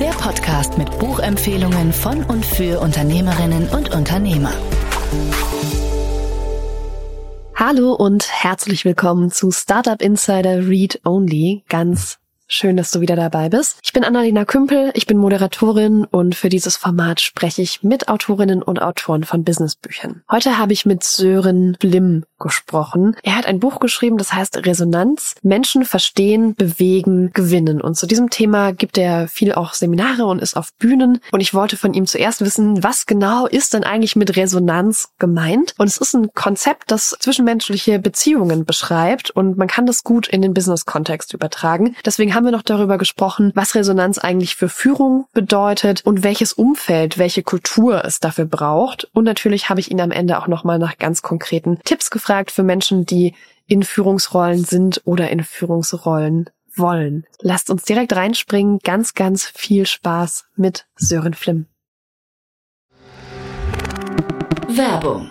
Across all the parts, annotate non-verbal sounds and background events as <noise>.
Der Podcast mit Buchempfehlungen von und für Unternehmerinnen und Unternehmer. Hallo und herzlich willkommen zu Startup Insider Read Only. Ganz Schön, dass du wieder dabei bist. Ich bin Annalena Kümpel, ich bin Moderatorin und für dieses Format spreche ich mit Autorinnen und Autoren von Businessbüchern. Heute habe ich mit Sören Blim gesprochen. Er hat ein Buch geschrieben, das heißt Resonanz. Menschen verstehen, bewegen, gewinnen. Und zu diesem Thema gibt er viel auch Seminare und ist auf Bühnen. Und ich wollte von ihm zuerst wissen, was genau ist denn eigentlich mit Resonanz gemeint? Und es ist ein Konzept, das zwischenmenschliche Beziehungen beschreibt und man kann das gut in den Business-Kontext übertragen. Deswegen haben wir noch darüber gesprochen, was Resonanz eigentlich für Führung bedeutet und welches Umfeld, welche Kultur es dafür braucht. Und natürlich habe ich ihn am Ende auch nochmal nach ganz konkreten Tipps gefragt für Menschen, die in Führungsrollen sind oder in Führungsrollen wollen. Lasst uns direkt reinspringen. Ganz, ganz viel Spaß mit Sören Flimm. Werbung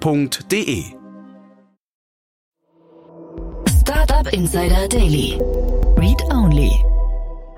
www.startup.de. Startup Insider Daily. Read Only.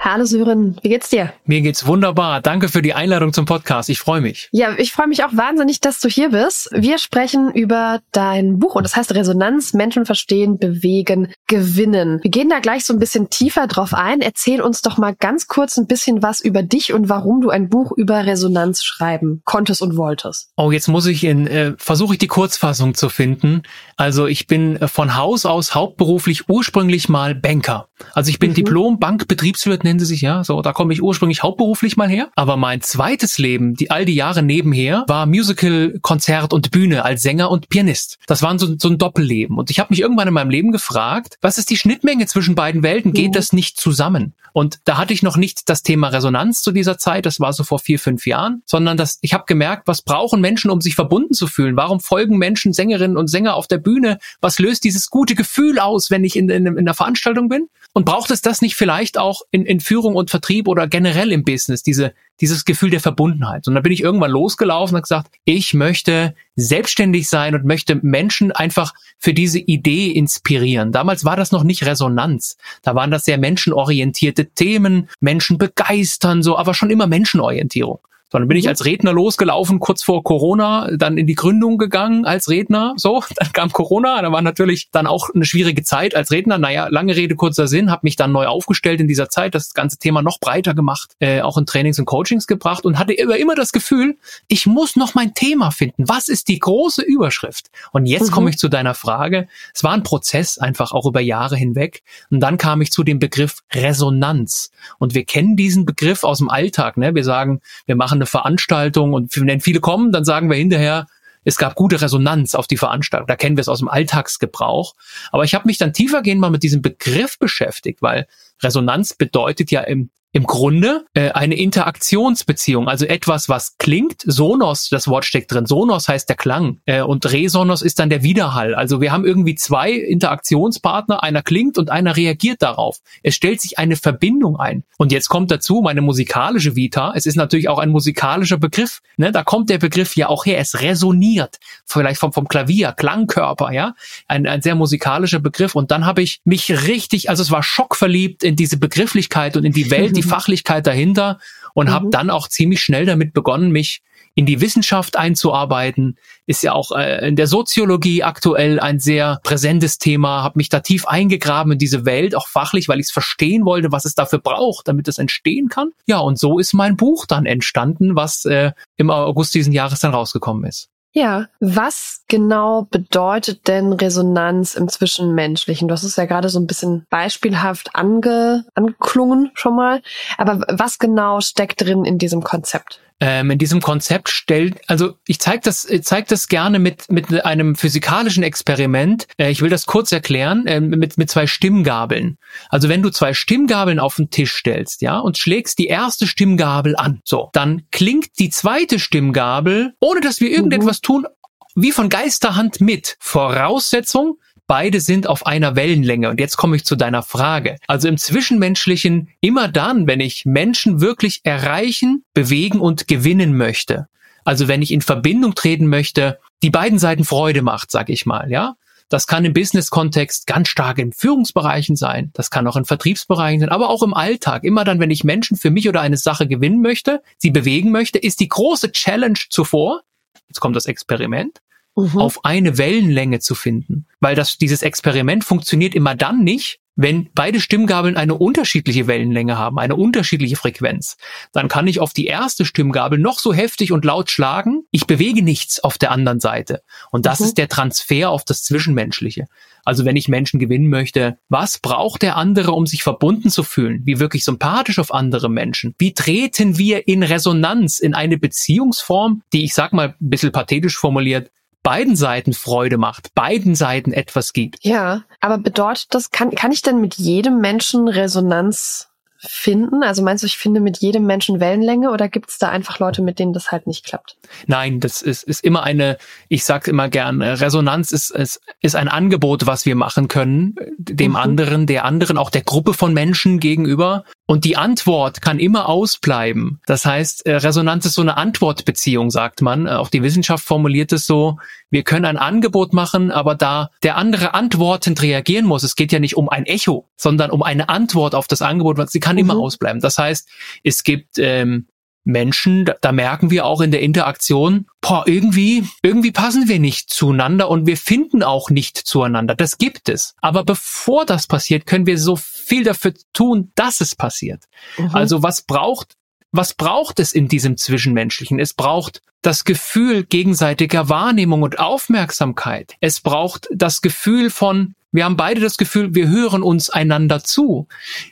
Hallo Sören, wie geht's dir? Mir geht's wunderbar. Danke für die Einladung zum Podcast. Ich freue mich. Ja, ich freue mich auch wahnsinnig, dass du hier bist. Wir sprechen über dein Buch und das heißt Resonanz, Menschen verstehen, bewegen, gewinnen. Wir gehen da gleich so ein bisschen tiefer drauf ein. Erzähl uns doch mal ganz kurz ein bisschen was über dich und warum du ein Buch über Resonanz schreiben konntest und wolltest. Oh, jetzt muss ich in äh, versuche ich die Kurzfassung zu finden. Also, ich bin äh, von Haus aus hauptberuflich ursprünglich mal Banker. Also, ich bin mhm. Diplom Bankbetriebswirt sie sich, ja. So, da komme ich ursprünglich hauptberuflich mal her. Aber mein zweites Leben, die all die Jahre nebenher, war Musical, Konzert und Bühne als Sänger und Pianist. Das war so, so ein Doppelleben. Und ich habe mich irgendwann in meinem Leben gefragt, was ist die Schnittmenge zwischen beiden Welten? Geht mhm. das nicht zusammen? Und da hatte ich noch nicht das Thema Resonanz zu dieser Zeit, das war so vor vier, fünf Jahren, sondern das, ich habe gemerkt, was brauchen Menschen, um sich verbunden zu fühlen? Warum folgen Menschen, Sängerinnen und Sänger auf der Bühne? Was löst dieses gute Gefühl aus, wenn ich in, in, in einer Veranstaltung bin? Und braucht es das nicht vielleicht auch in, in Führung und Vertrieb oder generell im Business, diese, dieses Gefühl der Verbundenheit? Und dann bin ich irgendwann losgelaufen und gesagt, ich möchte selbstständig sein und möchte Menschen einfach für diese Idee inspirieren. Damals war das noch nicht Resonanz. Da waren das sehr menschenorientierte Themen, Menschen begeistern, so, aber schon immer Menschenorientierung sondern bin ich mhm. als Redner losgelaufen, kurz vor Corona, dann in die Gründung gegangen als Redner, so, <laughs> dann kam Corona, da war natürlich dann auch eine schwierige Zeit als Redner, naja, lange Rede, kurzer Sinn, habe mich dann neu aufgestellt in dieser Zeit, das ganze Thema noch breiter gemacht, äh, auch in Trainings und Coachings gebracht und hatte immer, immer das Gefühl, ich muss noch mein Thema finden, was ist die große Überschrift? Und jetzt mhm. komme ich zu deiner Frage, es war ein Prozess einfach auch über Jahre hinweg und dann kam ich zu dem Begriff Resonanz und wir kennen diesen Begriff aus dem Alltag, ne? wir sagen, wir machen eine Veranstaltung und wenn viele kommen, dann sagen wir hinterher, es gab gute Resonanz auf die Veranstaltung. Da kennen wir es aus dem Alltagsgebrauch. Aber ich habe mich dann tiefergehend mal mit diesem Begriff beschäftigt, weil Resonanz bedeutet ja im im Grunde äh, eine Interaktionsbeziehung, also etwas, was klingt. Sonos, das Wort steckt drin. Sonos heißt der Klang äh, und Resonos ist dann der Widerhall. Also wir haben irgendwie zwei Interaktionspartner, einer klingt und einer reagiert darauf. Es stellt sich eine Verbindung ein. Und jetzt kommt dazu meine musikalische Vita. Es ist natürlich auch ein musikalischer Begriff. Ne? Da kommt der Begriff ja auch her. Es resoniert, vielleicht vom, vom Klavier, Klangkörper, ja, ein, ein sehr musikalischer Begriff. Und dann habe ich mich richtig, also es war schockverliebt in diese Begrifflichkeit und in die <laughs> Welt, die Fachlichkeit dahinter und mhm. habe dann auch ziemlich schnell damit begonnen, mich in die Wissenschaft einzuarbeiten. Ist ja auch äh, in der Soziologie aktuell ein sehr präsentes Thema. Habe mich da tief eingegraben in diese Welt, auch fachlich, weil ich es verstehen wollte, was es dafür braucht, damit es entstehen kann. Ja, und so ist mein Buch dann entstanden, was äh, im August diesen Jahres dann rausgekommen ist. Ja, was genau bedeutet denn Resonanz im Zwischenmenschlichen? Du hast es ja gerade so ein bisschen beispielhaft ange, angeklungen schon mal. Aber was genau steckt drin in diesem Konzept? Ähm, in diesem Konzept stellt, also ich zeige das, zeig das gerne mit, mit einem physikalischen Experiment. Äh, ich will das kurz erklären, äh, mit, mit zwei Stimmgabeln. Also wenn du zwei Stimmgabeln auf den Tisch stellst, ja, und schlägst die erste Stimmgabel an, so, dann klingt die zweite Stimmgabel, ohne dass wir irgendetwas mhm. tun, wie von Geisterhand mit. Voraussetzung, beide sind auf einer Wellenlänge. Und jetzt komme ich zu deiner Frage. Also im Zwischenmenschlichen immer dann, wenn ich Menschen wirklich erreichen, bewegen und gewinnen möchte. Also wenn ich in Verbindung treten möchte, die beiden Seiten Freude macht, sag ich mal, ja. Das kann im Business-Kontext ganz stark in Führungsbereichen sein. Das kann auch in Vertriebsbereichen sein, aber auch im Alltag. Immer dann, wenn ich Menschen für mich oder eine Sache gewinnen möchte, sie bewegen möchte, ist die große Challenge zuvor. Jetzt kommt das Experiment mhm. auf eine Wellenlänge zu finden. Weil das, dieses Experiment funktioniert immer dann nicht, wenn beide Stimmgabeln eine unterschiedliche Wellenlänge haben, eine unterschiedliche Frequenz, dann kann ich auf die erste Stimmgabel noch so heftig und laut schlagen. Ich bewege nichts auf der anderen Seite. Und das mhm. ist der Transfer auf das Zwischenmenschliche. Also wenn ich Menschen gewinnen möchte, was braucht der andere, um sich verbunden zu fühlen? Wie wirklich sympathisch auf andere Menschen? Wie treten wir in Resonanz in eine Beziehungsform, die ich sag mal ein bisschen pathetisch formuliert, beiden Seiten Freude macht, beiden Seiten etwas gibt. Ja, aber bedeutet das, kann, kann ich denn mit jedem Menschen Resonanz finden? Also meinst du, ich finde mit jedem Menschen Wellenlänge oder gibt es da einfach Leute, mit denen das halt nicht klappt? Nein, das ist, ist immer eine, ich sage immer gern, Resonanz ist, ist, ist ein Angebot, was wir machen können, dem mhm. anderen, der anderen, auch der Gruppe von Menschen gegenüber. Und die Antwort kann immer ausbleiben. Das heißt, äh, Resonanz ist so eine Antwortbeziehung, sagt man. Äh, auch die Wissenschaft formuliert es so, wir können ein Angebot machen, aber da der andere antwortend reagieren muss, es geht ja nicht um ein Echo, sondern um eine Antwort auf das Angebot, sie kann mhm. immer ausbleiben. Das heißt, es gibt ähm, Menschen, da, da merken wir auch in der Interaktion, boah, irgendwie, irgendwie passen wir nicht zueinander und wir finden auch nicht zueinander. Das gibt es. Aber bevor das passiert, können wir so viel dafür tun, dass es passiert. Mhm. Also was braucht, was braucht es in diesem Zwischenmenschlichen? Es braucht das Gefühl gegenseitiger Wahrnehmung und Aufmerksamkeit. Es braucht das Gefühl von, wir haben beide das Gefühl, wir hören uns einander zu.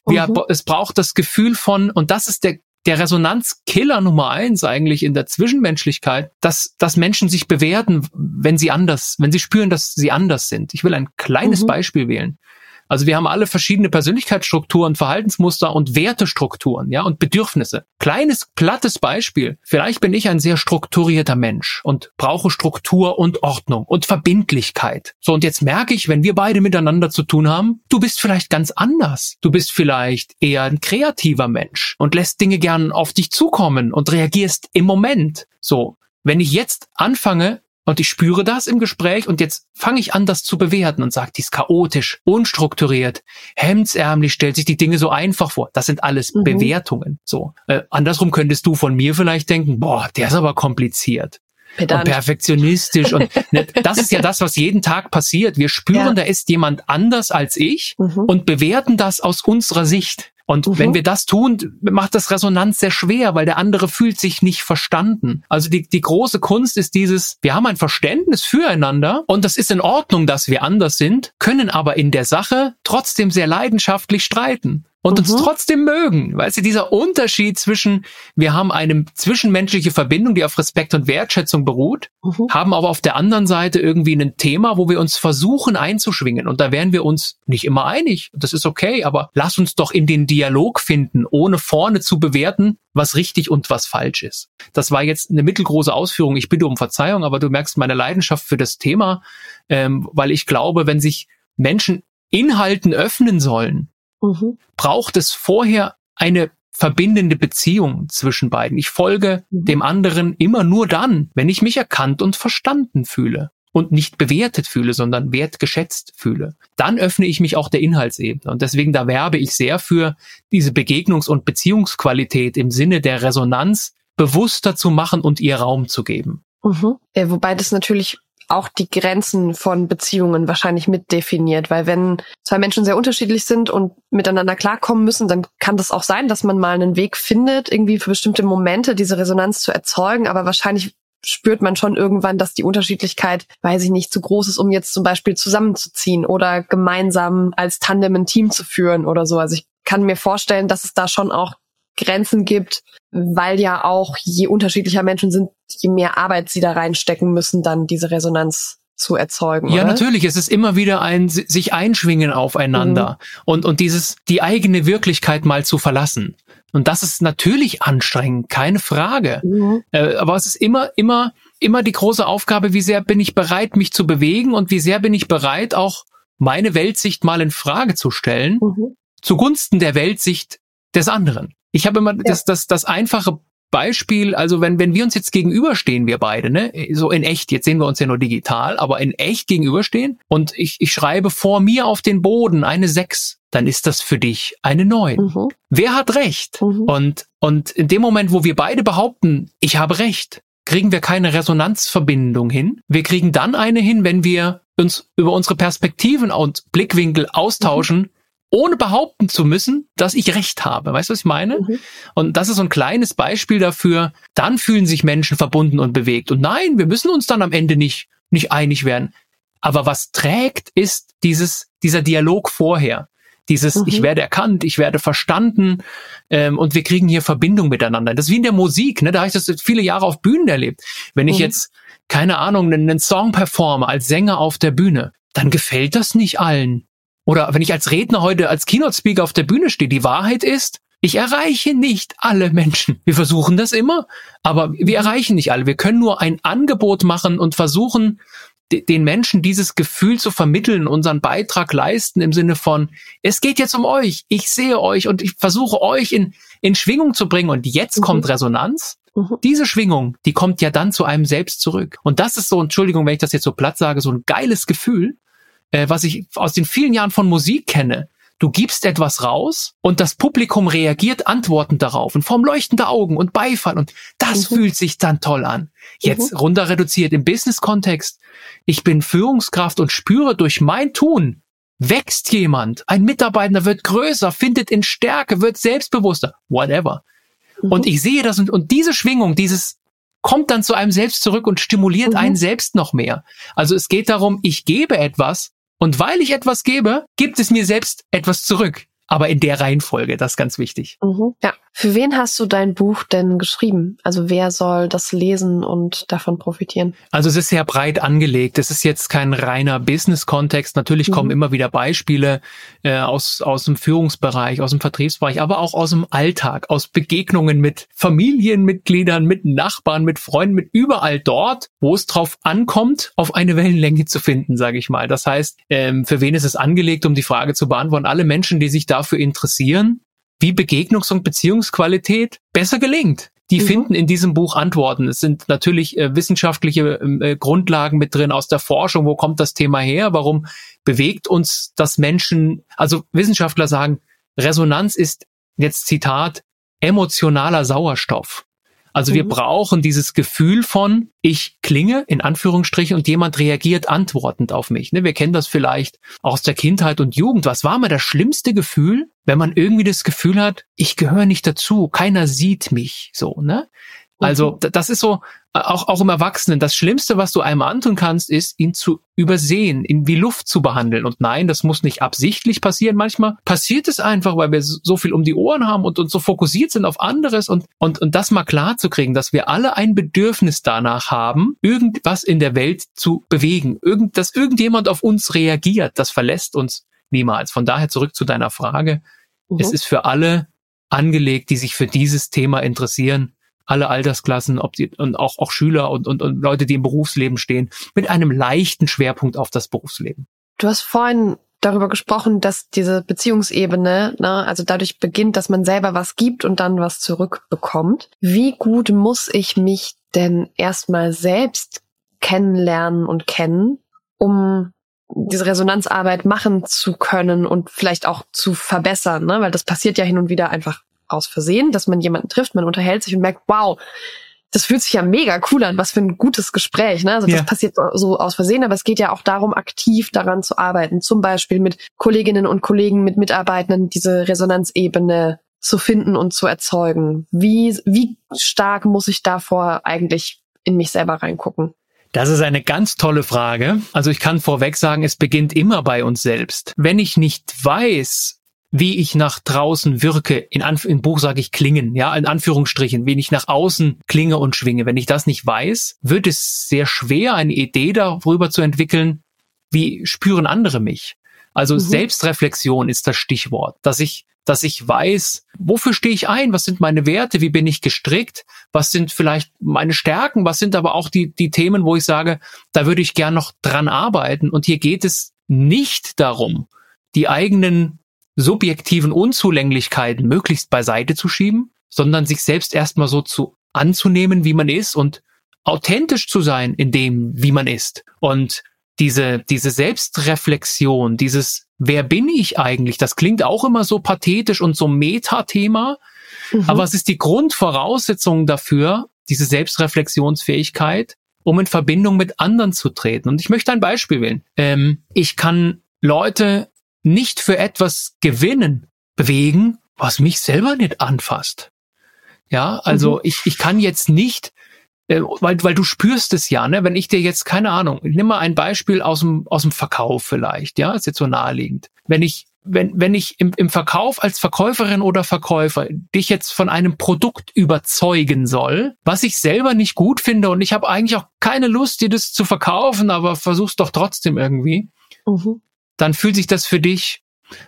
Wir, mhm. Es braucht das Gefühl von, und das ist der der Resonanzkiller Nummer eins eigentlich in der Zwischenmenschlichkeit, dass, dass Menschen sich bewerten, wenn sie anders, wenn sie spüren, dass sie anders sind. Ich will ein kleines mhm. Beispiel wählen. Also wir haben alle verschiedene Persönlichkeitsstrukturen, Verhaltensmuster und Wertestrukturen, ja, und Bedürfnisse. Kleines, plattes Beispiel. Vielleicht bin ich ein sehr strukturierter Mensch und brauche Struktur und Ordnung und Verbindlichkeit. So, und jetzt merke ich, wenn wir beide miteinander zu tun haben, du bist vielleicht ganz anders. Du bist vielleicht eher ein kreativer Mensch und lässt Dinge gern auf dich zukommen und reagierst im Moment. So, wenn ich jetzt anfange, und ich spüre das im Gespräch und jetzt fange ich an, das zu bewerten und sage, die ist chaotisch, unstrukturiert, hemdsärmlich, stellt sich die Dinge so einfach vor. Das sind alles mhm. Bewertungen. So. Äh, andersrum könntest du von mir vielleicht denken, boah, der ist aber kompliziert. Pedant. Und perfektionistisch und <laughs> ne, das ist ja das, was jeden Tag passiert. Wir spüren, ja. da ist jemand anders als ich mhm. und bewerten das aus unserer Sicht. Und mhm. wenn wir das tun, macht das Resonanz sehr schwer, weil der andere fühlt sich nicht verstanden. Also die, die große Kunst ist dieses, wir haben ein Verständnis füreinander und das ist in Ordnung, dass wir anders sind, können aber in der Sache trotzdem sehr leidenschaftlich streiten und mhm. uns trotzdem mögen. Weißt du, dieser Unterschied zwischen, wir haben eine zwischenmenschliche Verbindung, die auf Respekt und Wertschätzung beruht, mhm. haben aber auf der anderen Seite irgendwie ein Thema, wo wir uns versuchen einzuschwingen. Und da wären wir uns nicht immer einig. Das ist okay, aber lass uns doch in den Dialog finden, ohne vorne zu bewerten, was richtig und was falsch ist. Das war jetzt eine mittelgroße Ausführung. Ich bitte um Verzeihung, aber du merkst meine Leidenschaft für das Thema, ähm, weil ich glaube, wenn sich Menschen Inhalten öffnen sollen, mhm. braucht es vorher eine verbindende Beziehung zwischen beiden. Ich folge mhm. dem anderen immer nur dann, wenn ich mich erkannt und verstanden fühle und nicht bewertet fühle, sondern wertgeschätzt fühle. Dann öffne ich mich auch der Inhaltsebene. Und deswegen da werbe ich sehr für diese Begegnungs- und Beziehungsqualität im Sinne der Resonanz, bewusster zu machen und ihr Raum zu geben. Mhm. Ja, wobei das natürlich auch die Grenzen von Beziehungen wahrscheinlich mitdefiniert, weil wenn zwei Menschen sehr unterschiedlich sind und miteinander klarkommen müssen, dann kann das auch sein, dass man mal einen Weg findet, irgendwie für bestimmte Momente diese Resonanz zu erzeugen, aber wahrscheinlich spürt man schon irgendwann, dass die Unterschiedlichkeit, weiß ich nicht, zu groß ist, um jetzt zum Beispiel zusammenzuziehen oder gemeinsam als Tandem ein Team zu führen oder so. Also ich kann mir vorstellen, dass es da schon auch Grenzen gibt, weil ja auch je unterschiedlicher Menschen sind, je mehr Arbeit sie da reinstecken müssen, dann diese Resonanz zu erzeugen. Ja, oder? natürlich. Es ist immer wieder ein sich einschwingen aufeinander mhm. und, und dieses, die eigene Wirklichkeit mal zu verlassen. Und das ist natürlich anstrengend, keine Frage. Mhm. Äh, aber es ist immer, immer, immer die große Aufgabe, wie sehr bin ich bereit, mich zu bewegen und wie sehr bin ich bereit, auch meine Weltsicht mal in Frage zu stellen, mhm. zugunsten der Weltsicht des anderen. Ich habe immer ja. das, das, das einfache Beispiel, also wenn, wenn wir uns jetzt gegenüberstehen, wir beide, ne, so in echt, jetzt sehen wir uns ja nur digital, aber in echt gegenüberstehen und ich, ich schreibe vor mir auf den Boden eine 6, dann ist das für dich eine 9. Mhm. Wer hat recht? Mhm. Und, und in dem Moment, wo wir beide behaupten, ich habe recht, kriegen wir keine Resonanzverbindung hin. Wir kriegen dann eine hin, wenn wir uns über unsere Perspektiven und Blickwinkel austauschen, mhm ohne behaupten zu müssen, dass ich recht habe. Weißt du, was ich meine? Mhm. Und das ist so ein kleines Beispiel dafür. Dann fühlen sich Menschen verbunden und bewegt. Und nein, wir müssen uns dann am Ende nicht, nicht einig werden. Aber was trägt, ist dieses, dieser Dialog vorher. Dieses, mhm. ich werde erkannt, ich werde verstanden ähm, und wir kriegen hier Verbindung miteinander. Das ist wie in der Musik, ne? Da habe ich das viele Jahre auf Bühnen erlebt. Wenn ich mhm. jetzt, keine Ahnung, einen, einen Song performe als Sänger auf der Bühne, dann gefällt das nicht allen. Oder wenn ich als Redner heute als Keynote-Speaker auf der Bühne stehe, die Wahrheit ist, ich erreiche nicht alle Menschen. Wir versuchen das immer, aber wir erreichen nicht alle. Wir können nur ein Angebot machen und versuchen, den Menschen dieses Gefühl zu vermitteln, unseren Beitrag leisten im Sinne von, es geht jetzt um euch, ich sehe euch und ich versuche euch in, in Schwingung zu bringen und jetzt mhm. kommt Resonanz. Mhm. Diese Schwingung, die kommt ja dann zu einem selbst zurück. Und das ist so, Entschuldigung, wenn ich das jetzt so platt sage, so ein geiles Gefühl, äh, was ich aus den vielen Jahren von Musik kenne. Du gibst etwas raus und das Publikum reagiert antwortend darauf in Form leuchtender Augen und Beifall und das mhm. fühlt sich dann toll an. Jetzt mhm. runter reduziert im Business-Kontext. Ich bin Führungskraft und spüre durch mein Tun, wächst jemand, ein Mitarbeiter wird größer, findet in Stärke, wird selbstbewusster, whatever. Mhm. Und ich sehe das und, und diese Schwingung, dieses kommt dann zu einem selbst zurück und stimuliert mhm. einen selbst noch mehr. Also es geht darum, ich gebe etwas und weil ich etwas gebe, gibt es mir selbst etwas zurück. Aber in der Reihenfolge, das ist ganz wichtig. Mhm. Ja. Für wen hast du dein Buch denn geschrieben? Also wer soll das lesen und davon profitieren? Also es ist sehr breit angelegt. Es ist jetzt kein reiner Business-Kontext. Natürlich mhm. kommen immer wieder Beispiele äh, aus, aus dem Führungsbereich, aus dem Vertriebsbereich, aber auch aus dem Alltag, aus Begegnungen mit Familienmitgliedern, mit Nachbarn, mit Freunden, mit überall dort, wo es drauf ankommt, auf eine Wellenlänge zu finden, sage ich mal. Das heißt, ähm, für wen ist es angelegt, um die Frage zu beantworten? Alle Menschen, die sich dafür interessieren, wie Begegnungs- und Beziehungsqualität besser gelingt. Die mhm. finden in diesem Buch Antworten. Es sind natürlich äh, wissenschaftliche ähm, äh, Grundlagen mit drin aus der Forschung. Wo kommt das Thema her? Warum bewegt uns das Menschen? Also Wissenschaftler sagen, Resonanz ist jetzt Zitat emotionaler Sauerstoff. Also mhm. wir brauchen dieses Gefühl von, ich klinge in Anführungsstrichen und jemand reagiert antwortend auf mich. Ne? Wir kennen das vielleicht aus der Kindheit und Jugend. Was war mal das schlimmste Gefühl, wenn man irgendwie das Gefühl hat, ich gehöre nicht dazu, keiner sieht mich so, ne? Also mhm. das ist so, auch, auch im Erwachsenen, das Schlimmste, was du einem antun kannst, ist, ihn zu übersehen, ihn wie Luft zu behandeln. Und nein, das muss nicht absichtlich passieren. Manchmal passiert es einfach, weil wir so viel um die Ohren haben und, und so fokussiert sind auf anderes und, und, und das mal klar zu kriegen, dass wir alle ein Bedürfnis danach haben, irgendwas in der Welt zu bewegen. Irgend, dass irgendjemand auf uns reagiert, das verlässt uns niemals. Von daher zurück zu deiner Frage. Mhm. Es ist für alle angelegt, die sich für dieses Thema interessieren alle Altersklassen, ob die, und auch, auch Schüler und, und, und Leute, die im Berufsleben stehen, mit einem leichten Schwerpunkt auf das Berufsleben. Du hast vorhin darüber gesprochen, dass diese Beziehungsebene, ne, also dadurch beginnt, dass man selber was gibt und dann was zurückbekommt. Wie gut muss ich mich denn erstmal selbst kennenlernen und kennen, um diese Resonanzarbeit machen zu können und vielleicht auch zu verbessern, ne? weil das passiert ja hin und wieder einfach aus Versehen, dass man jemanden trifft, man unterhält sich und merkt, wow, das fühlt sich ja mega cool an, was für ein gutes Gespräch. Ne? Also das Ja. passiert so aus Versehen, aber es geht ja auch darum, aktiv daran zu arbeiten. Zum Beispiel mit Kolleginnen und Kollegen, mit Mitarbeitenden diese Resonanzebene zu finden und zu erzeugen. Wie, wie stark muss ich davor eigentlich in mich selber reingucken? Das ist eine ganz tolle Frage. Also ich kann vorweg sagen, es beginnt immer bei uns selbst. Wenn ich nicht weiß, wie ich nach draußen wirke, in Anf im Buch sage ich klingen, ja, in Anführungsstrichen, wie ich nach außen klinge und schwinge. Wenn ich das nicht weiß, wird es sehr schwer, eine Idee darüber zu entwickeln, wie spüren andere mich. Also Mhm. Selbstreflexion ist das Stichwort, dass ich dass ich weiß, wofür stehe ich ein, was sind meine Werte, wie bin ich gestrickt, was sind vielleicht meine Stärken, was sind aber auch die, die Themen, wo ich sage, da würde ich gern noch dran arbeiten. Und hier geht es nicht darum, die eigenen subjektiven Unzulänglichkeiten möglichst beiseite zu schieben, sondern sich selbst erstmal so zu anzunehmen, wie man ist und authentisch zu sein in dem, wie man ist. Und diese, diese Selbstreflexion, dieses, wer bin ich eigentlich? Das klingt auch immer so pathetisch und so Metathema, Mhm. aber es ist die Grundvoraussetzung dafür, diese Selbstreflexionsfähigkeit, um in Verbindung mit anderen zu treten. Und ich möchte ein Beispiel wählen. Ähm, ich kann Leute nicht für etwas gewinnen, bewegen, was mich selber nicht anfasst. Ja, also Mhm. ich, ich kann jetzt nicht, weil, weil du spürst es ja, ne? Wenn ich dir jetzt, keine Ahnung, ich nimm mal ein Beispiel aus dem, aus dem Verkauf vielleicht, ja, ist jetzt so naheliegend. Wenn ich, wenn, wenn ich im, im Verkauf als Verkäuferin oder Verkäufer dich jetzt von einem Produkt überzeugen soll, was ich selber nicht gut finde und ich habe eigentlich auch keine Lust, dir das zu verkaufen, aber versuch's doch trotzdem irgendwie, Mhm. dann fühlt sich das für dich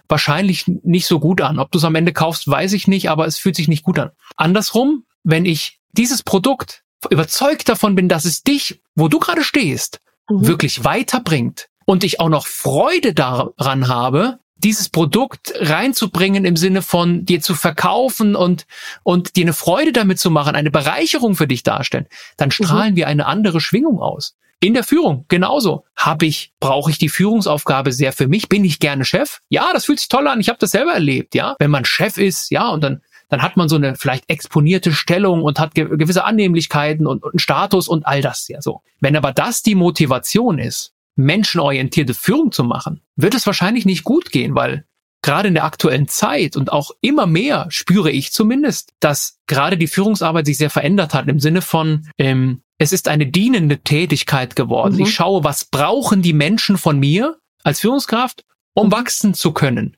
wahrscheinlich nicht so gut an. Ob du es am Ende kaufst, weiß ich nicht, aber es fühlt sich nicht gut an. Andersrum, wenn ich dieses Produkt überzeugt davon bin, dass es dich, wo du gerade stehst, Mhm. wirklich weiterbringt und ich auch noch Freude daran habe, dieses Produkt reinzubringen im Sinne von dir zu verkaufen und, und dir eine Freude damit zu machen, eine Bereicherung für dich darstellen, dann strahlen wir eine andere Schwingung aus. In der Führung genauso. Habe ich, brauche ich die Führungsaufgabe sehr für mich? Bin ich gerne Chef? Ja, das fühlt sich toll an. Ich habe das selber erlebt, ja. Wenn man Chef ist, ja, und dann dann hat man so eine vielleicht exponierte Stellung und hat ge gewisse Annehmlichkeiten und, und einen Status und all das, ja so. Wenn aber das die Motivation ist, menschenorientierte Führung zu machen, wird es wahrscheinlich nicht gut gehen, weil gerade in der aktuellen Zeit und auch immer mehr spüre ich zumindest, dass gerade die Führungsarbeit sich sehr verändert hat im Sinne von, ähm, es ist eine dienende Tätigkeit geworden. Mhm. Ich schaue, was brauchen die Menschen von mir als Führungskraft, um Mhm. wachsen zu können.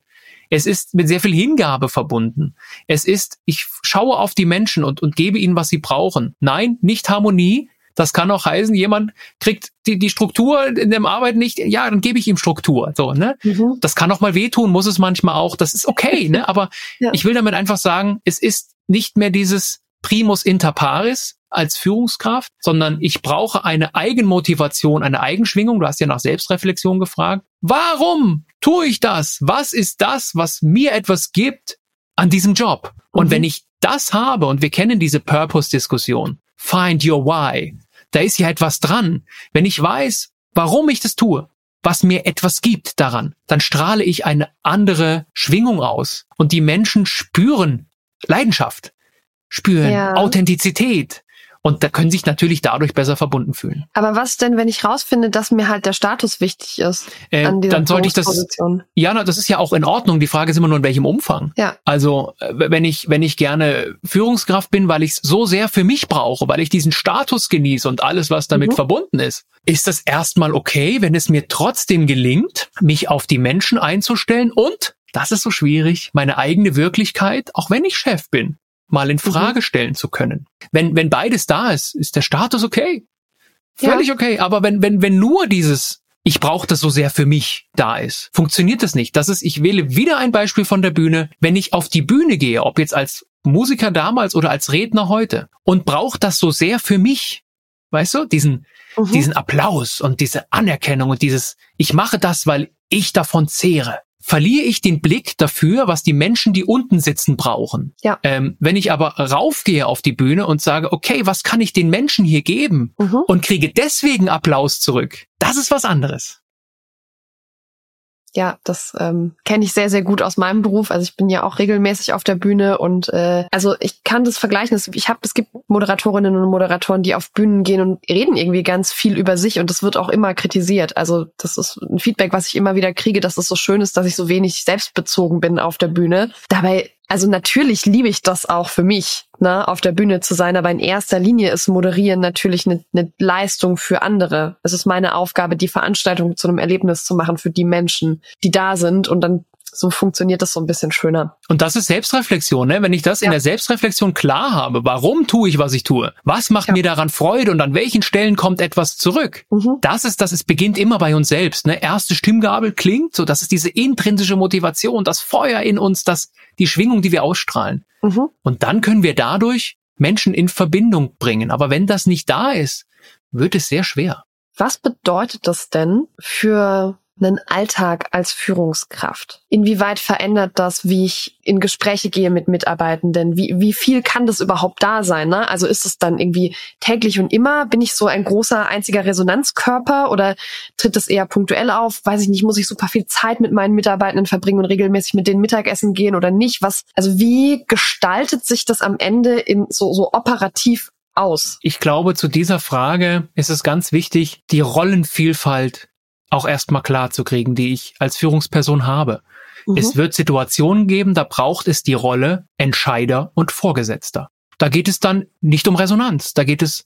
Es ist mit sehr viel Hingabe verbunden. Es ist, ich schaue auf die Menschen und, und gebe ihnen, was sie brauchen. Nein, nicht Harmonie. Das kann auch heißen, jemand kriegt die, die Struktur in der Arbeit nicht. Ja, dann gebe ich ihm Struktur. So, ne? Mhm. Das kann auch mal wehtun, muss es manchmal auch. Das ist okay, ne? Aber <laughs> Ja. ich will damit einfach sagen, es ist nicht mehr dieses Primus inter pares als Führungskraft, sondern ich brauche eine Eigenmotivation, eine Eigenschwingung. Du hast ja nach Selbstreflexion gefragt. Warum tue ich das? Was ist das, was mir etwas gibt an diesem Job? Und Mhm. wenn ich das habe, und wir kennen diese Purpose-Diskussion, find your why, da ist ja etwas dran. Wenn ich weiß, warum ich das tue, was mir etwas gibt daran, dann strahle ich eine andere Schwingung aus. Und die Menschen spüren Leidenschaft, spüren Ja. Authentizität. Und da können sich natürlich dadurch besser verbunden fühlen. Aber was denn, wenn ich rausfinde, dass mir halt der Status wichtig ist Äh, an dieser dann sollte ich das, ja, na, das ist ja auch in Ordnung. Die Frage ist immer nur, in welchem Umfang. Ja. Also, äh, wenn ich, wenn ich gerne Führungskraft bin, weil ich es so sehr für mich brauche, weil ich diesen Status genieße und alles, was damit Mhm. verbunden ist, ist das erstmal okay, wenn es mir trotzdem gelingt, mich auf die Menschen einzustellen und, das ist so schwierig, meine eigene Wirklichkeit, auch wenn ich Chef bin, mal in Frage stellen zu können. Wenn, wenn beides da ist, ist der Status okay. Ja. Völlig okay. Aber wenn, wenn, wenn nur dieses, ich brauche das so sehr für mich da ist, funktioniert das nicht. Das ist, ich wähle wieder ein Beispiel von der Bühne. Wenn ich auf die Bühne gehe, ob jetzt als Musiker damals oder als Redner heute und brauche das so sehr für mich, weißt du, diesen, Mhm. diesen Applaus und diese Anerkennung und dieses, ich mache das, weil ich davon zehre. Verliere ich den Blick dafür, was die Menschen, die unten sitzen, brauchen. Ja. Ähm, wenn ich aber raufgehe auf die Bühne und sage, okay, was kann ich den Menschen hier geben? Mhm. und kriege deswegen Applaus zurück. Das ist was anderes. Ja, das ähm, kenne ich sehr, sehr gut aus meinem Beruf. Also ich bin ja auch regelmäßig auf der Bühne und äh, also ich kann das vergleichen. Ich habe, es gibt Moderatorinnen und Moderatoren, die auf Bühnen gehen und reden irgendwie ganz viel über sich und das wird auch immer kritisiert. Also das ist ein Feedback, was ich immer wieder kriege, dass es so schön ist, dass ich so wenig selbstbezogen bin auf der Bühne. Dabei also natürlich liebe ich das auch für mich, ne, auf der Bühne zu sein, aber in erster Linie ist Moderieren natürlich eine, eine Leistung für andere. Es ist meine Aufgabe, die Veranstaltung zu einem Erlebnis zu machen für die Menschen, die da sind und dann so funktioniert das so ein bisschen schöner. Und das ist Selbstreflexion, ne? Wenn ich das ja. in der Selbstreflexion klar habe, warum tue ich, was ich tue? Was macht ja. mir daran Freude und an welchen Stellen kommt etwas zurück? Mhm. Das ist das, es beginnt immer bei uns selbst, ne? Erste Stimmgabel klingt, so das ist diese intrinsische Motivation, das Feuer in uns, das, die Schwingung, die wir ausstrahlen. Mhm. Und dann können wir dadurch Menschen in Verbindung bringen. Aber wenn das nicht da ist, wird es sehr schwer. Was bedeutet das denn für einen Alltag als Führungskraft? Inwieweit verändert das, wie ich in Gespräche gehe mit Mitarbeitenden? Wie, wie viel kann das überhaupt da sein? Ne? Also ist es dann irgendwie täglich und immer? Bin ich so ein großer einziger Resonanzkörper oder tritt es eher punktuell auf? Weiß ich nicht, muss ich super viel Zeit mit meinen Mitarbeitenden verbringen und regelmäßig mit denen Mittagessen gehen oder nicht? Was, also wie gestaltet sich das am Ende in so, so operativ aus? Ich glaube, zu dieser Frage ist es ganz wichtig, die Rollenvielfalt auch erstmal klar zu kriegen, die ich als Führungsperson habe. Mhm. Es wird Situationen geben, da braucht es die Rolle Entscheider und Vorgesetzter. Da geht es dann nicht um Resonanz, da geht es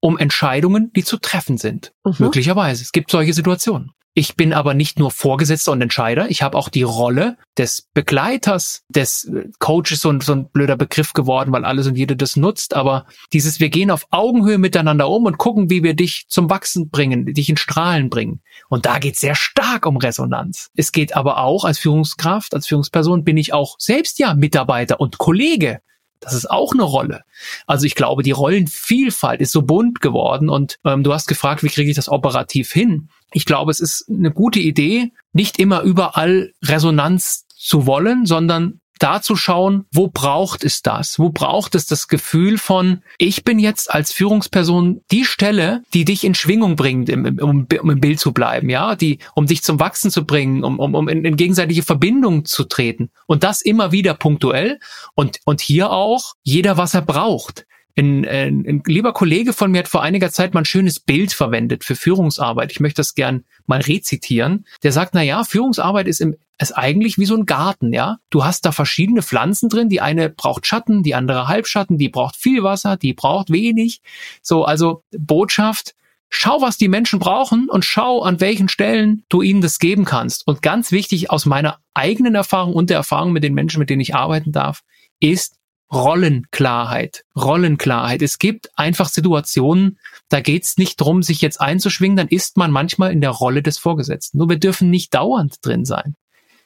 um Entscheidungen, die zu treffen sind. Mhm. Möglicherweise. Es gibt solche Situationen. Ich bin aber nicht nur Vorgesetzter und Entscheider, ich habe auch die Rolle des Begleiters, des äh, Coaches, so so ein blöder Begriff geworden, weil alles und jede das nutzt, aber dieses, wir gehen auf Augenhöhe miteinander um und gucken, wie wir dich zum Wachsen bringen, dich in Strahlen bringen. Und da geht es sehr stark um Resonanz. Es geht aber auch als Führungskraft, als Führungsperson bin ich auch selbst ja Mitarbeiter und Kollege. Das ist auch eine Rolle. Also ich glaube, die Rollenvielfalt ist so bunt geworden und ähm, du hast gefragt, wie kriege ich das operativ hin? Ich glaube, es ist eine gute Idee, nicht immer überall Resonanz zu wollen, sondern da zu schauen, wo braucht es das? Wo braucht es das Gefühl von, ich bin jetzt als Führungsperson die Stelle, die dich in Schwingung bringt, um, um, um im Bild zu bleiben, ja, die, um dich zum Wachsen zu bringen, um, um, um in, in gegenseitige Verbindung zu treten. Und das immer wieder punktuell und, und hier auch jeder, was er braucht. Ein, ein, ein lieber Kollege von mir hat vor einiger Zeit mal ein schönes Bild verwendet für Führungsarbeit. Ich möchte das gern mal rezitieren. Der sagt, na ja, Führungsarbeit ist, im, ist eigentlich wie so ein Garten, ja. Du hast da verschiedene Pflanzen drin. Die eine braucht Schatten, die andere Halbschatten, die braucht viel Wasser, die braucht wenig. So, also Botschaft, Schau, was die Menschen brauchen und schau, an welchen Stellen du ihnen das geben kannst. Und ganz wichtig aus meiner eigenen Erfahrung und der Erfahrung mit den Menschen, mit denen ich arbeiten darf, ist, Rollenklarheit. Rollenklarheit. Es gibt einfach Situationen, da geht es nicht drum, sich jetzt einzuschwingen, dann ist man manchmal in der Rolle des Vorgesetzten. Nur wir dürfen nicht dauernd drin sein.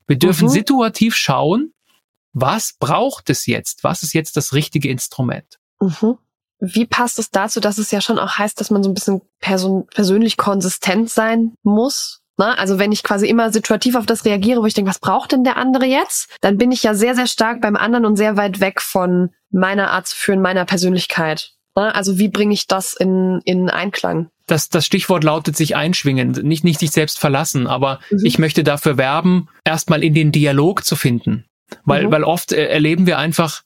Wir dürfen mhm. situativ schauen, was braucht es jetzt? Was ist jetzt das richtige Instrument? Mhm. Wie passt es dazu, dass es ja schon auch heißt, dass man so ein bisschen persönlich konsistent sein muss? Ne? Also wenn ich quasi immer situativ auf das reagiere, wo ich denke, was braucht denn der andere jetzt? Dann bin ich ja sehr, sehr stark beim anderen und sehr weit weg von meiner Art zu führen, meiner Persönlichkeit. Ne? Also wie bringe ich das in, in Einklang? Das, das Stichwort lautet sich einschwingen, nicht, nicht sich selbst verlassen, aber mhm. ich möchte dafür werben, erstmal in den Dialog zu finden. Weil, mhm. weil oft äh, erleben wir einfach,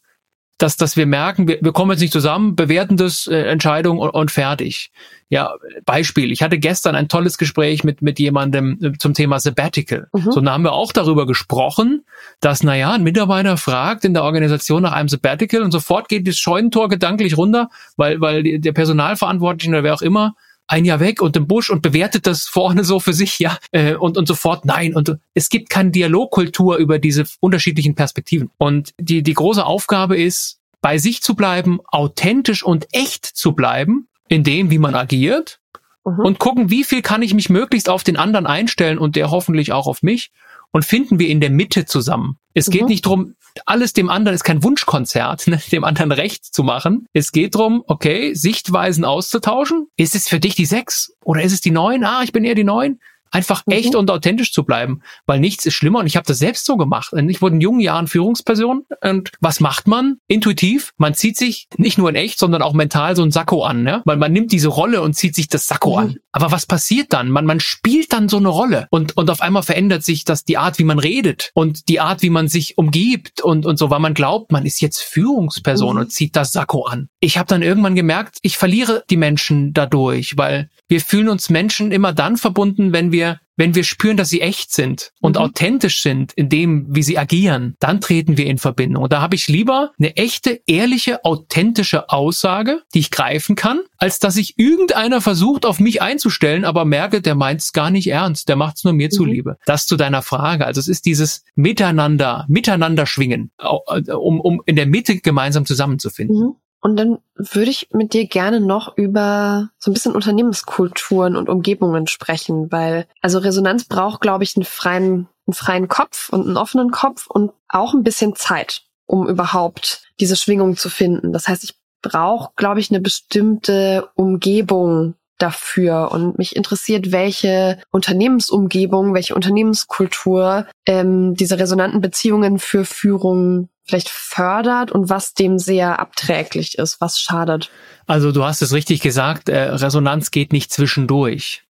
dass, dass wir merken, wir, wir kommen jetzt nicht zusammen, bewerten das äh, Entscheidung und, und fertig. Ja, Beispiel. Ich hatte gestern ein tolles Gespräch mit, mit jemandem äh, zum Thema Sabbatical. Mhm. So, da haben wir auch darüber gesprochen, dass, naja, ein Mitarbeiter fragt in der Organisation nach einem Sabbatical und sofort geht das Scheunentor gedanklich runter, weil, weil der Personalverantwortliche oder wer auch immer ein Jahr weg und im Busch und bewertet das vorne so für sich, ja, äh, und, und sofort nein. Und es gibt keine Dialogkultur über diese unterschiedlichen Perspektiven. Und die, die große Aufgabe ist, bei sich zu bleiben, authentisch und echt zu bleiben, in dem, wie man agiert, mhm. und gucken, wie viel kann ich mich möglichst auf den anderen einstellen und der hoffentlich auch auf mich und finden wir in der Mitte zusammen. Es mhm. geht nicht drum, alles dem anderen ist kein Wunschkonzert, <laughs> ne, dem anderen recht zu machen. Es geht drum, okay, Sichtweisen auszutauschen. Ist es für dich die sechs oder ist es die neun? Ah, ich bin eher die neun. Einfach mhm. echt und authentisch zu bleiben, weil nichts ist schlimmer und ich habe das selbst so gemacht. Ich wurde in jungen Jahren Führungsperson und was macht man? Intuitiv, man zieht sich nicht nur in echt, sondern auch mental so ein Sakko an, ne? weil man nimmt diese Rolle und zieht sich das Sakko mhm. an. Aber was passiert dann? Man, man spielt dann so eine Rolle und, und auf einmal verändert sich das die Art, wie man redet und die Art, wie man sich umgibt und, und so, weil man glaubt, man ist jetzt Führungsperson mhm. und zieht das Sakko an. Ich habe dann irgendwann gemerkt, ich verliere die Menschen dadurch, weil wir fühlen uns Menschen immer dann verbunden, wenn wir wenn wir spüren, dass sie echt sind und mhm. authentisch sind in dem, wie sie agieren, dann treten wir in Verbindung. Und da habe ich lieber eine echte, ehrliche, authentische Aussage, die ich greifen kann, als dass sich irgendeiner versucht, auf mich einzustellen, aber merke, der meint es gar nicht ernst, der macht es nur mir mhm. zuliebe. Das zu deiner Frage. Also es ist dieses Miteinander, Miteinander schwingen, äh, um, um in der Mitte gemeinsam zusammenzufinden. Mhm. Und dann würde ich mit dir gerne noch über so ein bisschen Unternehmenskulturen und Umgebungen sprechen, weil also Resonanz braucht, glaube ich, einen freien, einen freien Kopf und einen offenen Kopf und auch ein bisschen Zeit, um überhaupt diese Schwingung zu finden. Das heißt, ich brauche, glaube ich, eine bestimmte Umgebung dafür und mich interessiert, welche Unternehmensumgebung, welche Unternehmenskultur ähm, diese resonanten Beziehungen für Führung vielleicht fördert und was dem sehr abträglich ist, was schadet. Also du hast es richtig gesagt, äh, Resonanz geht nicht zwischendurch.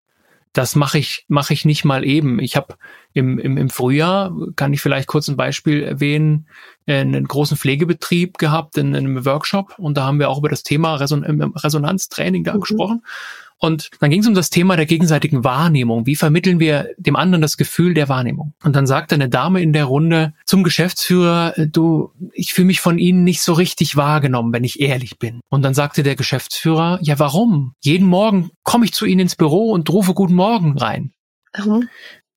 Das mache ich mache ich nicht mal eben. Ich habe im, im, im Frühjahr kann ich vielleicht kurz ein Beispiel erwähnen, äh, einen großen Pflegebetrieb gehabt in, in einem Workshop und da haben wir auch über das Thema Reson Resonanztraining da mhm. gesprochen und dann ging es um das Thema der gegenseitigen Wahrnehmung. Wie vermitteln wir dem anderen das Gefühl der Wahrnehmung? Und dann sagte eine Dame in der Runde zum Geschäftsführer, äh, du, ich fühle mich von Ihnen nicht so richtig wahrgenommen, wenn ich ehrlich bin. Und dann sagte der Geschäftsführer, ja, warum? Jeden Morgen komme ich zu Ihnen ins Büro und rufe Guten Morgen rein. Mhm.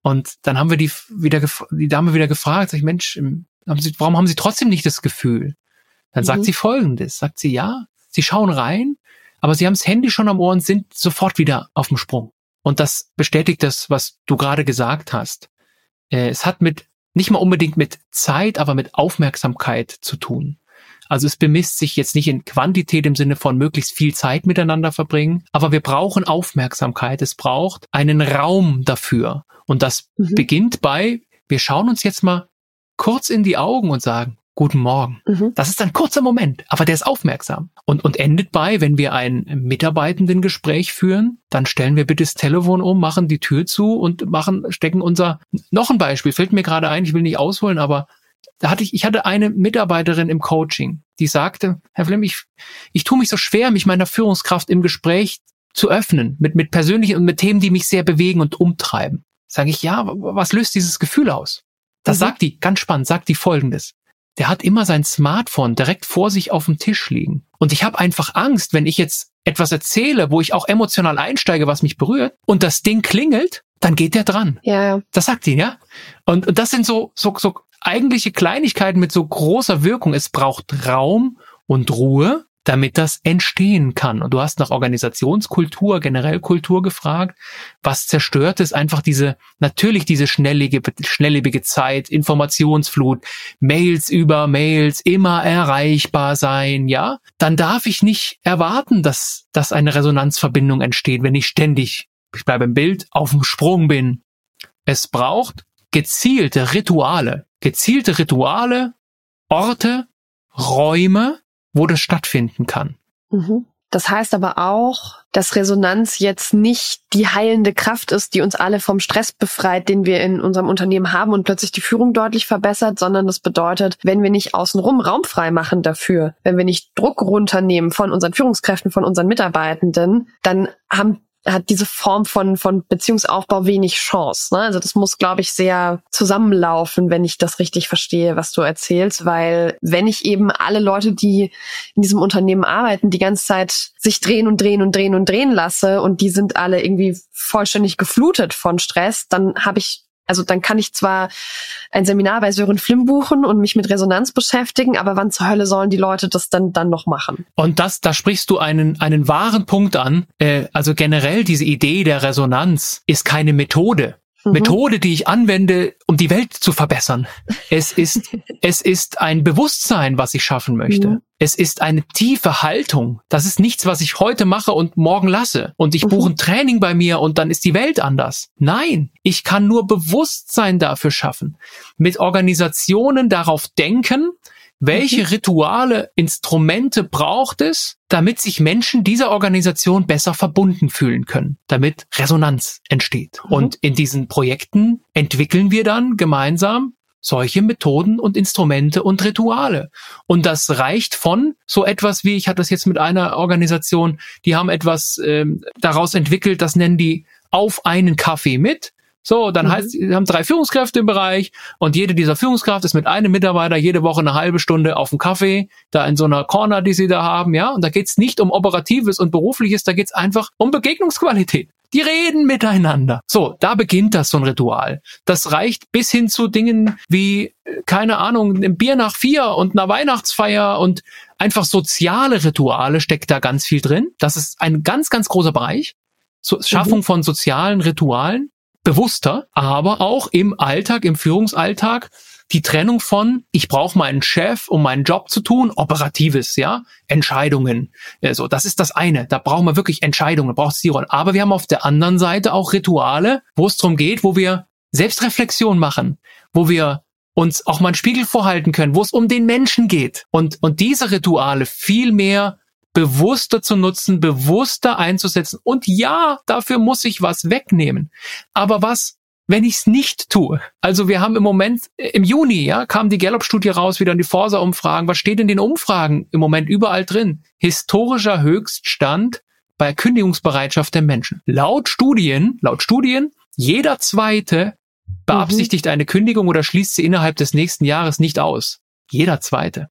Und dann haben wir die wieder die Dame wieder gefragt, sag ich, Mensch, ähm, haben Sie, warum haben Sie trotzdem nicht das Gefühl? Dann mhm. sagt sie folgendes, sagt sie, ja, Sie schauen rein aber sie haben das Handy schon am Ohr und sind sofort wieder auf dem Sprung. Und das bestätigt das, was du gerade gesagt hast. Äh, es hat mit, nicht mal unbedingt mit Zeit, aber mit Aufmerksamkeit zu tun. Also es bemisst sich jetzt nicht in Quantität im Sinne von möglichst viel Zeit miteinander verbringen, aber wir brauchen Aufmerksamkeit. Es braucht einen Raum dafür. Und das mhm. beginnt bei, wir schauen uns jetzt mal kurz in die Augen und sagen, Guten Morgen. Mhm. Das ist ein kurzer Moment, aber der ist aufmerksam. Und, und endet bei, wenn wir ein Mitarbeitendengespräch führen, dann stellen wir bitte das Telefon um, machen die Tür zu und machen, stecken unser, noch ein Beispiel, fällt mir gerade ein, ich will nicht ausholen, aber da hatte ich, ich hatte eine Mitarbeiterin im Coaching, die sagte, Herr Flemm, ich, ich tue mich so schwer, mich meiner Führungskraft im Gespräch zu öffnen, mit, mit persönlichen und mit Themen, die mich sehr bewegen und umtreiben. Sage ich, ja, was löst dieses Gefühl aus? Das mhm. sagt die, ganz spannend, sagt die folgendes der hat immer sein Smartphone direkt vor sich auf dem Tisch liegen. Und ich habe einfach Angst, wenn ich jetzt etwas erzähle, wo ich auch emotional einsteige, was mich berührt, und das Ding klingelt, dann geht der dran. Ja, ja. Das sagt ihn, ja. Und, und das sind so, so, so eigentliche Kleinigkeiten mit so großer Wirkung. Es braucht Raum und Ruhe damit das entstehen kann. Und du hast nach Organisationskultur, generell Kultur gefragt. Was zerstört es? Einfach diese, natürlich diese schnellige, schnelllebige Zeit, Informationsflut, Mails über Mails, immer erreichbar sein, ja? Dann darf ich nicht erwarten, dass, dass eine Resonanzverbindung entsteht, wenn ich ständig, ich bleibe im Bild, auf dem Sprung bin. Es braucht gezielte Rituale, gezielte Rituale, Orte, Räume, wo das stattfinden kann. Mhm. Das heißt aber auch, dass Resonanz jetzt nicht die heilende Kraft ist, die uns alle vom Stress befreit, den wir in unserem Unternehmen haben und plötzlich die Führung deutlich verbessert, sondern das bedeutet, wenn wir nicht außenrum Raum frei machen dafür, wenn wir nicht Druck runternehmen von unseren Führungskräften, von unseren Mitarbeitenden, dann haben hat diese Form von, von Beziehungsaufbau wenig Chance. Ne? Also das muss, glaube ich, sehr zusammenlaufen, wenn ich das richtig verstehe, was du erzählst, weil wenn ich eben alle Leute, die in diesem Unternehmen arbeiten, die ganze Zeit sich drehen und drehen und drehen und drehen lasse und die sind alle irgendwie vollständig geflutet von Stress, dann habe ich also dann kann ich zwar ein Seminar bei Sören Flimm buchen und mich mit Resonanz beschäftigen, aber wann zur Hölle sollen die Leute das dann, dann noch machen? Und das, da sprichst du einen, einen wahren Punkt an. Äh, also generell diese Idee der Resonanz ist keine Methode. Mhm. Methode, die ich anwende, um die Welt zu verbessern. Es ist, <laughs> es ist ein Bewusstsein, was ich schaffen möchte. Mhm. Es ist eine tiefe Haltung. Das ist nichts, was ich heute mache und morgen lasse. Und ich mhm. buche ein Training bei mir und dann ist die Welt anders. Nein, ich kann nur Bewusstsein dafür schaffen. Mit Organisationen darauf denken, welche mhm. Rituale, Instrumente braucht es, damit sich Menschen dieser Organisation besser verbunden fühlen können, damit Resonanz entsteht. Mhm. Und in diesen Projekten entwickeln wir dann gemeinsam solche Methoden und Instrumente und Rituale. Und das reicht von so etwas wie, ich hatte das jetzt mit einer Organisation, die haben etwas ähm, daraus entwickelt, das nennen die auf einen Kaffee mit. So, dann mhm. heißt, wir haben drei Führungskräfte im Bereich und jede dieser Führungskraft ist mit einem Mitarbeiter jede Woche eine halbe Stunde auf dem Kaffee, da in so einer Corner, die sie da haben, ja. Und da geht's nicht um Operatives und Berufliches, da geht's einfach um Begegnungsqualität. Die reden miteinander. So, da beginnt das so ein Ritual. Das reicht bis hin zu Dingen wie, keine Ahnung, ein Bier nach vier und einer Weihnachtsfeier und einfach soziale Rituale steckt da ganz viel drin. Das ist ein ganz, ganz großer Bereich. So, Schaffung mhm. von sozialen Ritualen, bewusster, aber auch im Alltag, im Führungsalltag die Trennung von, ich brauche meinen Chef, um meinen Job zu tun, operatives, ja, Entscheidungen. Also, das ist das eine. Da brauchen wir wirklich Entscheidungen, braucht es die Rolle. Aber wir haben auf der anderen Seite auch Rituale, wo es darum geht, wo wir Selbstreflexion machen, wo wir uns auch mal einen Spiegel vorhalten können, wo es um den Menschen geht. Und, und diese Rituale viel mehr bewusster zu nutzen, bewusster einzusetzen. Und ja, dafür muss ich was wegnehmen. Aber was wenn ich es nicht tue. Also wir haben im Moment, äh, im Juni, ja, kam die Gallup-Studie raus, wieder in die Forsa-Umfragen. Was steht in den Umfragen im Moment überall drin? Historischer Höchststand bei Kündigungsbereitschaft der Menschen. Laut Studien, laut Studien, jeder zweite beabsichtigt mhm. eine Kündigung oder schließt sie innerhalb des nächsten Jahres nicht aus. Jeder zweite.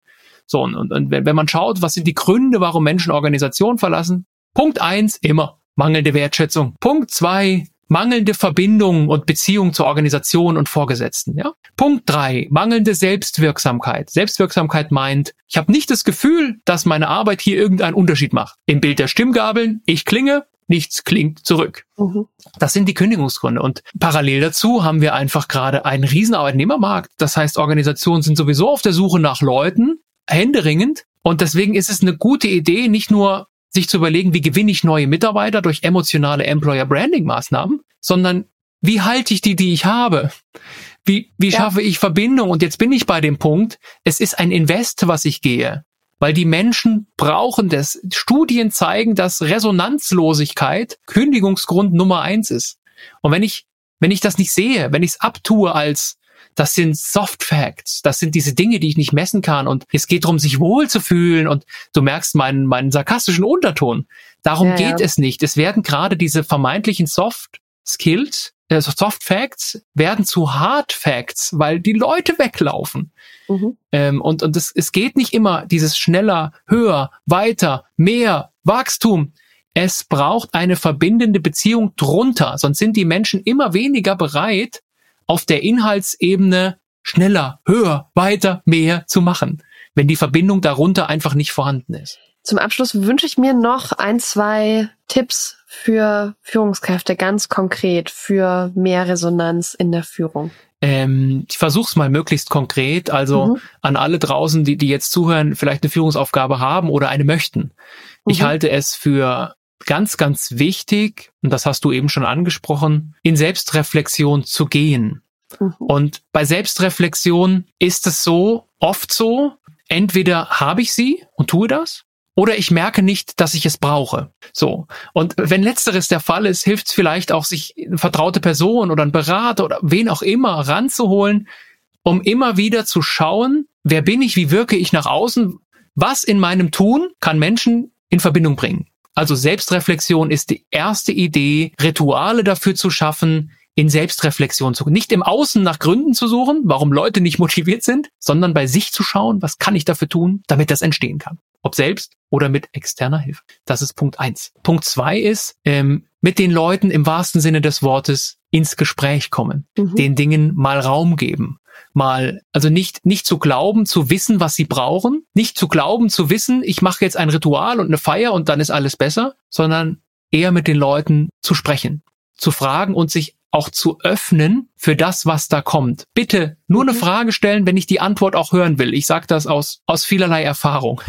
So, und, und, und wenn man schaut, was sind die Gründe, warum Menschen Organisationen verlassen? Punkt eins, immer mangelnde Wertschätzung. Punkt zwei, mangelnde Verbindung und Beziehung zur Organisation und Vorgesetzten. Ja? Punkt drei, mangelnde Selbstwirksamkeit. Selbstwirksamkeit meint, ich habe nicht das Gefühl, dass meine Arbeit hier irgendeinen Unterschied macht. Im Bild der Stimmgabeln, ich klinge, nichts klingt zurück. Mhm. Das sind die Kündigungsgründe. Und parallel dazu haben wir einfach gerade einen riesen Arbeitnehmermarkt. Das heißt, Organisationen sind sowieso auf der Suche nach Leuten, händeringend. Und deswegen ist es eine gute Idee, nicht nur sich zu überlegen, wie gewinne ich neue Mitarbeiter durch emotionale Employer Branding Maßnahmen, sondern wie halte ich die, die ich habe? Wie, wie ja. schaffe ich Verbindung? Und jetzt bin ich bei dem Punkt, es ist ein Invest, was ich gehe. Weil die Menschen brauchen das. Studien zeigen, dass Resonanzlosigkeit Kündigungsgrund Nummer eins ist. Und wenn ich, wenn ich das nicht sehe, wenn ich es abtue als das sind Soft Facts. Das sind diese Dinge, die ich nicht messen kann. Und es geht darum, sich wohl zu fühlen. Und du merkst meinen, meinen sarkastischen Unterton. Darum ja, geht ja. es nicht. Es werden gerade diese vermeintlichen Soft Skills, äh, Soft Facts werden zu Hard Facts, weil die Leute weglaufen. Mhm. Ähm, und und es, es geht nicht immer dieses schneller, höher, weiter, mehr, Wachstum. Es braucht eine verbindende Beziehung drunter, sonst sind die Menschen immer weniger bereit, auf der Inhaltsebene schneller, höher, weiter, mehr zu machen, wenn die Verbindung darunter einfach nicht vorhanden ist. Zum Abschluss wünsche ich mir noch ein, zwei Tipps für Führungskräfte ganz konkret für mehr Resonanz in der Führung. Ähm, ich versuche es mal möglichst konkret, also mhm. an alle draußen, die, die jetzt zuhören, vielleicht eine Führungsaufgabe haben oder eine möchten. Mhm. Ich halte es für ganz, ganz wichtig, und das hast du eben schon angesprochen, in Selbstreflexion zu gehen. Mhm. Und bei Selbstreflexion ist es so, oft so, entweder habe ich sie und tue das, oder ich merke nicht, dass ich es brauche. So. Und wenn letzteres der Fall ist, hilft es vielleicht auch, sich eine vertraute Person oder einen Berater oder wen auch immer ranzuholen, um immer wieder zu schauen, wer bin ich, wie wirke ich nach außen, was in meinem Tun kann Menschen in Verbindung bringen. Also Selbstreflexion ist die erste Idee, Rituale dafür zu schaffen, in Selbstreflexion zu, nicht im Außen nach Gründen zu suchen, warum Leute nicht <laughs> motiviert sind, sondern bei sich zu schauen, was kann ich dafür tun, damit das entstehen kann. Ob selbst oder mit externer Hilfe. Das ist Punkt eins. Punkt zwei ist, ähm, mit den Leuten im wahrsten Sinne des Wortes ins Gespräch kommen, mhm. den Dingen mal Raum geben, mal, also nicht, nicht zu glauben, zu wissen, was sie brauchen, nicht zu glauben, zu wissen, ich mache jetzt ein Ritual und eine Feier und dann ist alles besser, sondern eher mit den Leuten zu sprechen, zu fragen und sich auch zu öffnen für das, was da kommt. Bitte nur mhm. eine Frage stellen, wenn ich die Antwort auch hören will. Ich sage das aus, aus vielerlei Erfahrung.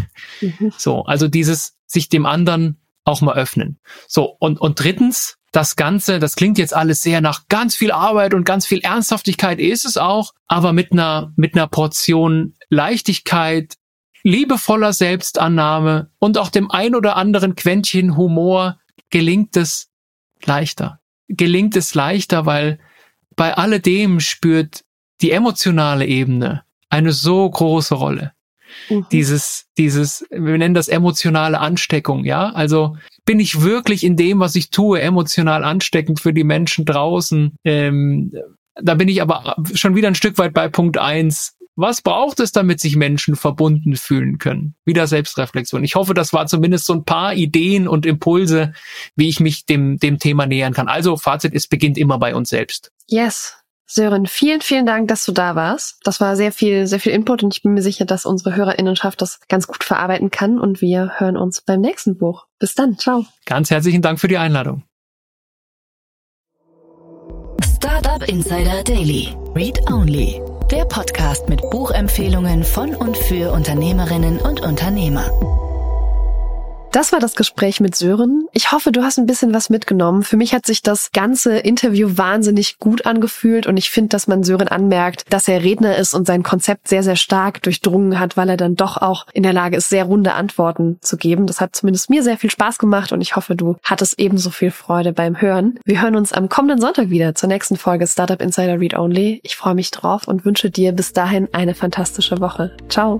Mhm. So, also dieses sich dem anderen auch mal öffnen. So, und, und drittens, das Ganze, das klingt jetzt alles sehr nach ganz viel Arbeit und ganz viel Ernsthaftigkeit, ist es auch, aber mit einer, mit einer Portion Leichtigkeit, liebevoller Selbstannahme und auch dem ein oder anderen Quäntchen Humor gelingt es leichter. Gelingt es leichter, weil bei alledem spürt die emotionale Ebene eine so große Rolle. Mhm. Dieses, dieses, wir nennen das emotionale Ansteckung, ja. Also bin ich wirklich in dem, was ich tue, emotional ansteckend für die Menschen draußen. Ähm, da bin ich aber schon wieder ein Stück weit bei Punkt eins. Was braucht es, damit sich Menschen verbunden fühlen können? Wieder Selbstreflexion. Ich hoffe, das war zumindest so ein paar Ideen und Impulse, wie ich mich dem, dem Thema nähern kann. Also Fazit, es beginnt immer bei uns selbst. Yes. Sören, vielen, vielen Dank, dass du da warst. Das war sehr viel, sehr viel Input und ich bin mir sicher, dass unsere Hörerinnenschaft das ganz gut verarbeiten kann und wir hören uns beim nächsten Buch. Bis dann, ciao. Ganz herzlichen Dank für die Einladung. Startup Insider Daily. Read Only. Der Podcast mit Buchempfehlungen von und für Unternehmerinnen und Unternehmer. Das war das Gespräch mit Sören. Ich hoffe, du hast ein bisschen was mitgenommen. Für mich hat sich das ganze Interview wahnsinnig gut angefühlt und ich finde, dass man Sören anmerkt, dass er Redner ist und sein Konzept sehr, sehr stark durchdrungen hat, weil er dann doch auch in der Lage ist, sehr runde Antworten zu geben. Das hat zumindest mir sehr viel Spaß gemacht und ich hoffe, du hattest ebenso viel Freude beim Hören. Wir hören uns am kommenden Sonntag wieder zur nächsten Folge Startup Insider Read Only. Ich freue mich drauf und wünsche dir bis dahin eine fantastische Woche. Ciao.